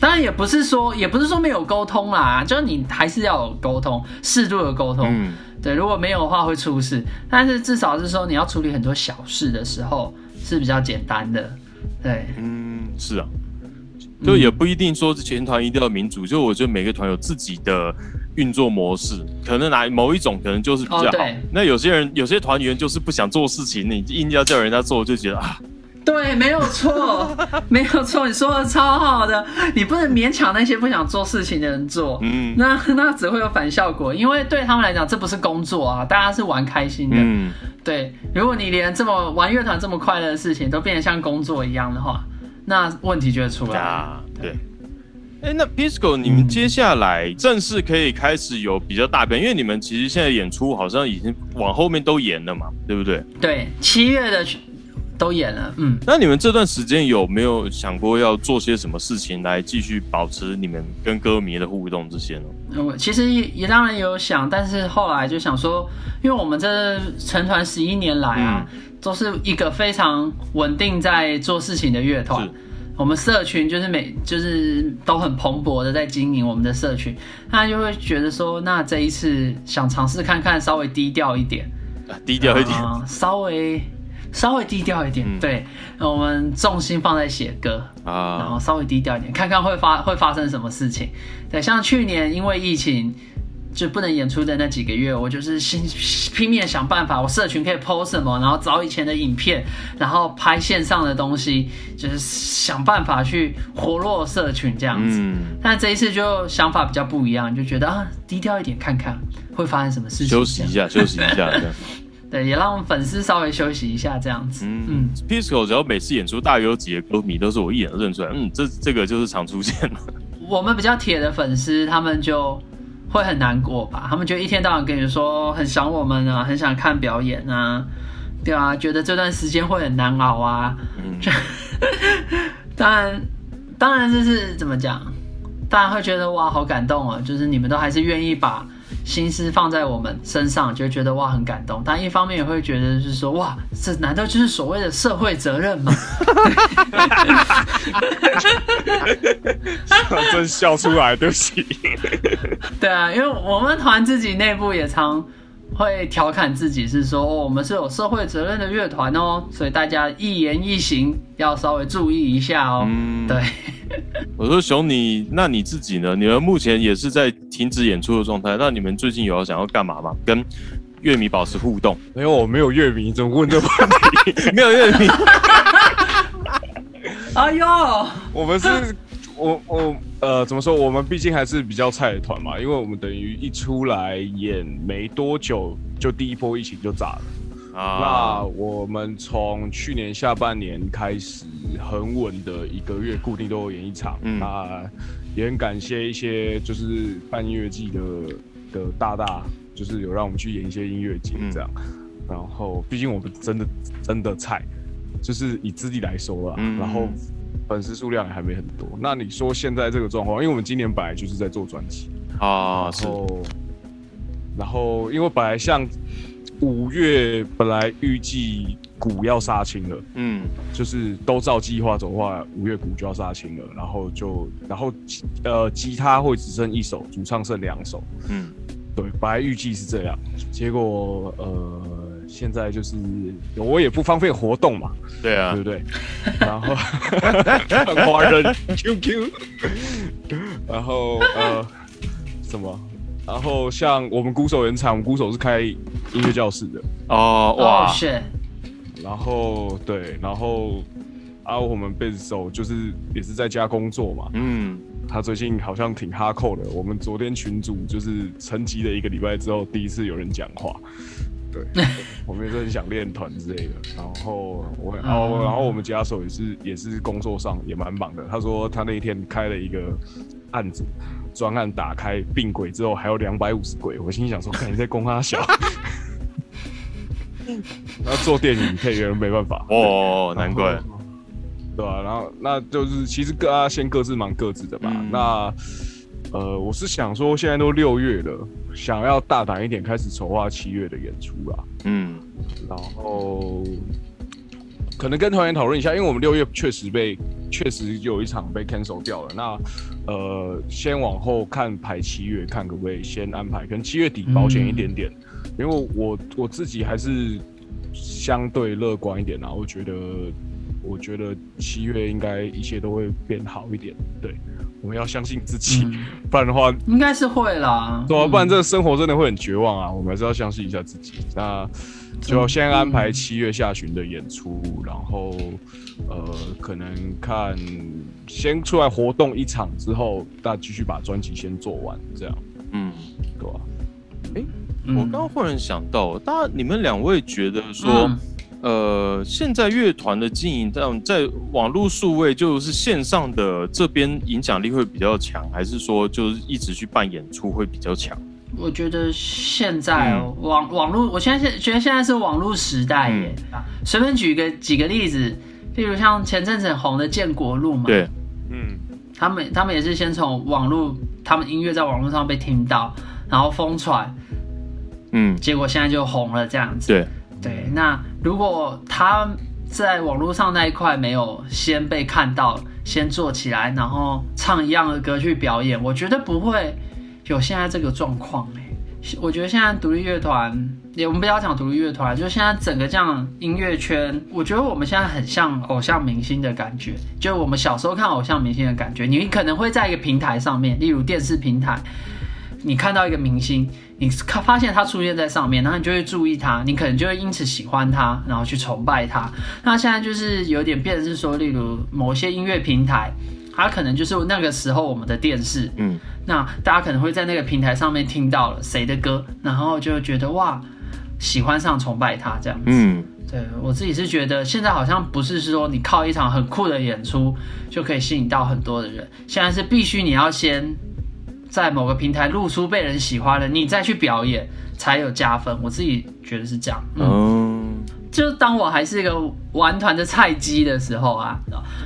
当然也不是说也不是说没有沟通啦，就是你还是要有沟通，适度的沟通。对，如果没有的话会出事，但是至少是说你要处理很多小事的时候是比较简单的。对，嗯，是啊，就也不一定说全团一定要民主，就我觉得每个团有自己的运作模式，可能哪某一种可能就是比较好。那有些人有些团员就是不想做事情，你硬要叫人家做，就觉得啊。对，没有错，没有错，你说的超好的。你不能勉强那些不想做事情的人做，嗯，那那只会有反效果，因为对他们来讲，这不是工作啊，大家是玩开心的。嗯，对，如果你连这么玩乐团这么快乐的事情都变得像工作一样的话，那问题就会出来啊。对，哎，那 Pisco，你们接下来正式可以开始有比较大变，因为你们其实现在演出好像已经往后面都延了嘛，对不对？对，七月的。都演了，嗯。那你们这段时间有没有想过要做些什么事情来继续保持你们跟歌迷的互动这些呢？我其实也也当然有想，但是后来就想说，因为我们这成团十一年来啊，都是一个非常稳定在做事情的乐团。我们社群就是每就是都很蓬勃的在经营我们的社群，那就会觉得说，那这一次想尝试看看，稍微低调一点，低调一点，稍微。稍微低调一点，对，我们重心放在写歌啊，然后稍微低调一点，看看会发会发生什么事情。对，像去年因为疫情就不能演出的那几个月，我就是心拼命想办法，我社群可以 post 什么，然后找以前的影片，然后拍线上的东西，就是想办法去活络社群这样子。但这一次就想法比较不一样，就觉得啊，低调一点，看看会发生什么事情，休息一下，休息一下。对，也让粉丝稍微休息一下，这样子。嗯嗯，Pisco 只要每次演出，大约有几个歌迷都是我一眼认出来，嗯，这这个就是常出现的。我们比较铁的粉丝，他们就会很难过吧？他们就一天到晚跟你说很想我们啊，很想看表演啊，对啊，觉得这段时间会很难熬啊。嗯，当然，当然就是怎么讲，大家会觉得哇，好感动啊，就是你们都还是愿意把。心思放在我们身上，就觉得哇很感动，但一方面也会觉得就是说哇，这难道就是所谓的社会责任吗？真笑出来，对不起。对啊，因为我们团自己内部也常。会调侃自己是说，我们是有社会责任的乐团哦，所以大家一言一行要稍微注意一下哦。嗯，对。我说熊你，那你自己呢？你们目前也是在停止演出的状态，那你们最近有要想要干嘛吗？跟乐迷保持互动？没有，我没有乐迷，怎么问这个问题？没有乐迷。哎呦，我们是。我我呃，怎么说？我们毕竟还是比较菜的团嘛，因为我们等于一出来演没多久，就第一波疫情就炸了啊。那我们从去年下半年开始很稳的一个月，固定都有演一场。那也很感谢一些就是办音乐季的的大大，就是有让我们去演一些音乐节这样。然后，毕竟我们真的真的菜，就是以资历来说了，然后。粉丝数量也还没很多，那你说现在这个状况，因为我们今年本来就是在做专辑啊，然后，然后因为本来像五月本来预计鼓要杀青了，嗯，就是都照计划走的话，五月鼓就要杀青了，然后就然后呃吉他会只剩一首，主唱剩两首，嗯，对，本来预计是这样，结果呃。现在就是我也不方便活动嘛，对啊，对不对？然后华人 QQ，然后呃什么？然后像我们鼓手原厂，我们鼓手是开音乐教室的哦，哇，然后对，然后啊，我们贝斯手就是也是在家工作嘛，嗯，他最近好像挺哈扣的。我们昨天群主就是沉寂了一个礼拜之后，第一次有人讲话。对，我们也是很想练团之类的。然后我，然后，然后我们吉他手也是，也是工作上也蛮忙的。他说他那一天开了一个案子，专案打开并轨之后还有两百五十轨。我心想说，看你在攻他小。那做电影配乐没办法哦，难怪，对吧？然后那就是其实各啊先各自忙各自的吧。那呃，我是想说，现在都六月了，想要大胆一点，开始筹划七月的演出啦。嗯，然后可能跟团员讨论一下，因为我们六月确实被确实有一场被 cancel 掉了。那呃，先往后看排七月，看可不可以先安排，可能七月底保险一点点。因为我我自己还是相对乐观一点啊，我觉得我觉得七月应该一切都会变好一点。对，我们要相信自己，不然的话应该是会啦。对啊，不然这个生活真的会很绝望啊。我们还是要相信一下自己。那就先安排七月下旬的演出，然后呃，可能看先出来活动一场之后，大家继续把专辑先做完，这样。嗯，对吧？哎。我刚刚忽然想到，大家你们两位觉得说，呃，现在乐团的经营，在在网络数位就是线上的这边影响力会比较强，还是说就是一直去办演出会比较强？我觉得现在网网络，我现在现觉得现在是网络时代耶。随便举个几个例子，例如像前阵子很红的建国路嘛，对，嗯，他们他们也是先从网络，他们音乐在网络上被听到，然后疯传。嗯，结果现在就红了这样子。对对，那如果他在网络上那一块没有先被看到，先做起来，然后唱一样的歌去表演，我觉得不会有现在这个状况哎。我觉得现在独立乐团，也我们不要讲独立乐团，就现在整个这样音乐圈，我觉得我们现在很像偶像明星的感觉，就我们小时候看偶像明星的感觉。你可能会在一个平台上面，例如电视平台。你看到一个明星，你看发现他出现在上面，然后你就会注意他，你可能就会因此喜欢他，然后去崇拜他。那现在就是有点变，是说，例如某些音乐平台，它可能就是那个时候我们的电视，嗯，那大家可能会在那个平台上面听到了谁的歌，然后就觉得哇，喜欢上崇拜他这样子。嗯，对我自己是觉得现在好像不是说你靠一场很酷的演出就可以吸引到很多的人，现在是必须你要先。在某个平台露出被人喜欢了，你再去表演才有加分。我自己觉得是这样。嗯，就当我还是一个玩团的菜鸡的时候啊，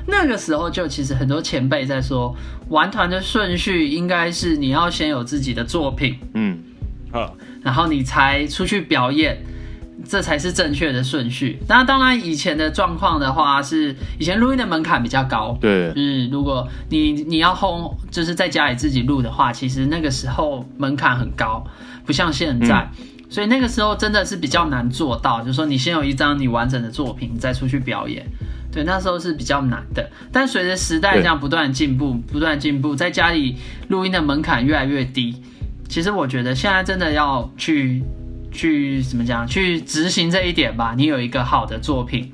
那个时候就其实很多前辈在说，玩团的顺序应该是你要先有自己的作品，嗯，好，然后你才出去表演。这才是正确的顺序。那当然，以前的状况的话，是以前录音的门槛比较高。对，嗯，如果你你要轰，就是在家里自己录的话，其实那个时候门槛很高，不像现在。所以那个时候真的是比较难做到，就是说你先有一张你完整的作品，再出去表演。对，那时候是比较难的。但随着时代这样不断进步，不断进步，在家里录音的门槛越来越低。其实我觉得现在真的要去。去怎么讲？去执行这一点吧。你有一个好的作品，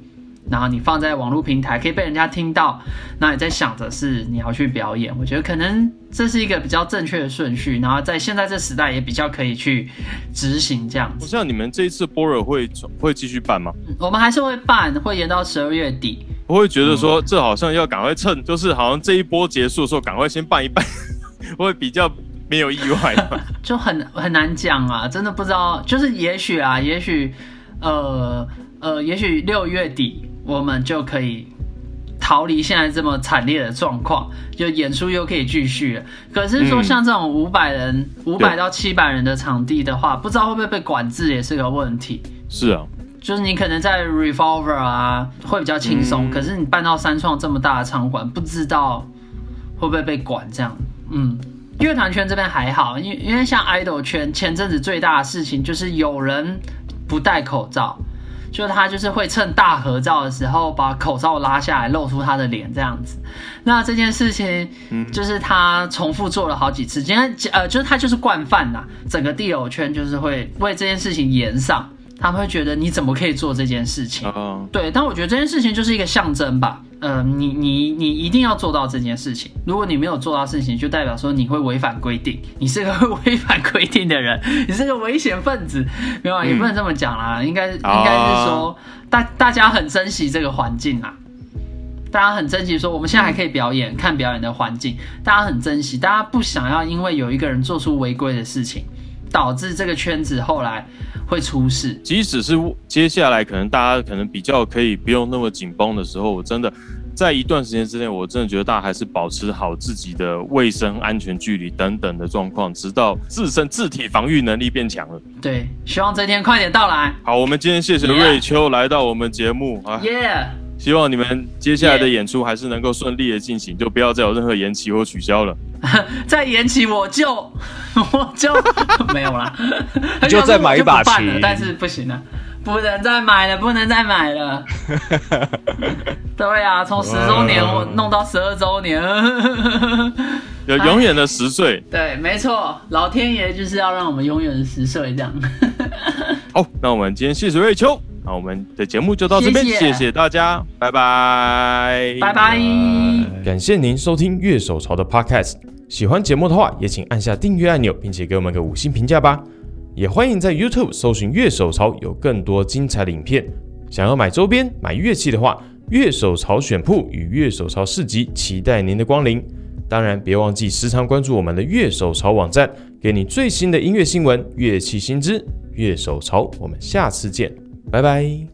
然后你放在网络平台可以被人家听到，那你在想着是你要去表演。我觉得可能这是一个比较正确的顺序，然后在现在这时代也比较可以去执行这样子。像你们这一次波尔会会继续办吗？我们还是会办，会延到十二月底。我会觉得说这好像要赶快趁，就是好像这一波结束的时候赶快先办一办，会比较。没有意外，就很很难讲啊，真的不知道。就是也许啊，也许，呃呃，也许六月底我们就可以逃离现在这么惨烈的状况，就演出又可以继续了。可是说像这种五百人、五百到七百人的场地的话，不知道会不会被管制，也是个问题。是啊，就是你可能在 Revolver 啊会比较轻松，可是你搬到三创这么大的场馆，不知道会不会被管这样。嗯。乐团圈这边还好，因因为像 idol 圈前阵子最大的事情就是有人不戴口罩，就他就是会趁大合照的时候把口罩拉下来露出他的脸这样子。那这件事情，就是他重复做了好几次，今天呃就是他就是惯犯呐，整个地友圈就是会为这件事情延上。他们会觉得你怎么可以做这件事情？对，但我觉得这件事情就是一个象征吧。呃，你你你一定要做到这件事情。如果你没有做到事情，就代表说你会违反规定，你是个会 违反规定的人，你是个危险分子。没有，也不能这么讲啦，应该应该是说大大家很珍惜这个环境啊，大家很珍惜说我们现在还可以表演看表演的环境，大家很珍惜，大家不想要因为有一个人做出违规的事情。导致这个圈子后来会出事。即使是接下来可能大家可能比较可以不用那么紧绷的时候，我真的在一段时间之内，我真的觉得大家还是保持好自己的卫生、安全距离等等的状况，直到自身自体防御能力变强了。对，希望这天快点到来。好，我们今天谢谢瑞秋来到我们节目啊。耶。希望你们接下来的演出还是能够顺利的进行，就不要再有任何延期或取消了。再延期我就 我就 没有了，就再买一把琴，但是不行了，不能再买了，不能再买了。对啊，从十周年我弄到十二周年，有永远的十岁。对，没错，老天爷就是要让我们永远的十岁这样。好，那我们今天谢谢瑞秋。那我们的节目就到这边，谢谢大家，拜拜，拜拜。感谢您收听月手潮的 Podcast，喜欢节目的话，也请按下订阅按钮，并且给我们个五星评价吧。也欢迎在 YouTube 搜寻乐手潮，有更多精彩的影片。想要买周边、买乐器的话，乐手潮选铺与乐手潮市集期待您的光临。当然，别忘记时常关注我们的乐手潮网站，给你最新的音乐新闻、乐器新知。乐手潮，我们下次见。拜拜。